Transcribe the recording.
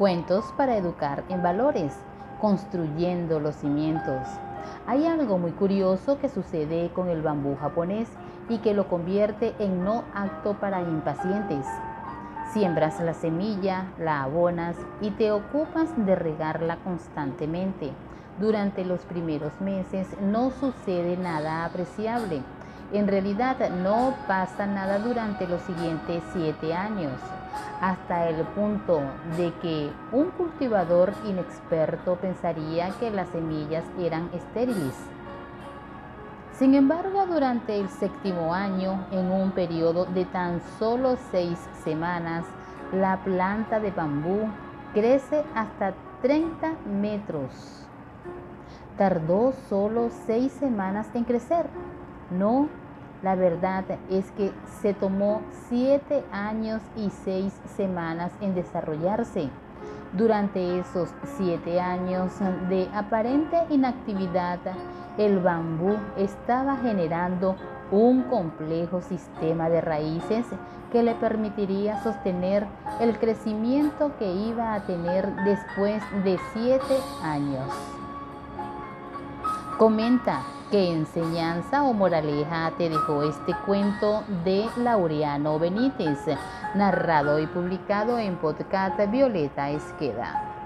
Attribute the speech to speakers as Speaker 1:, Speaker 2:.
Speaker 1: Cuentos para educar en valores, construyendo los cimientos. Hay algo muy curioso que sucede con el bambú japonés y que lo convierte en no acto para impacientes. Siembras la semilla, la abonas y te ocupas de regarla constantemente. Durante los primeros meses no sucede nada apreciable. En realidad no pasa nada durante los siguientes siete años, hasta el punto de que un cultivador inexperto pensaría que las semillas eran estériles. Sin embargo, durante el séptimo año, en un periodo de tan solo seis semanas, la planta de bambú crece hasta 30 metros. Tardó solo seis semanas en crecer. No, la verdad es que se tomó siete años y seis semanas en desarrollarse. Durante esos siete años de aparente inactividad, el bambú estaba generando un complejo sistema de raíces que le permitiría sostener el crecimiento que iba a tener después de siete años. Comenta qué enseñanza o moraleja te dejó este cuento de Laureano Benítez, narrado y publicado en podcast Violeta Esqueda.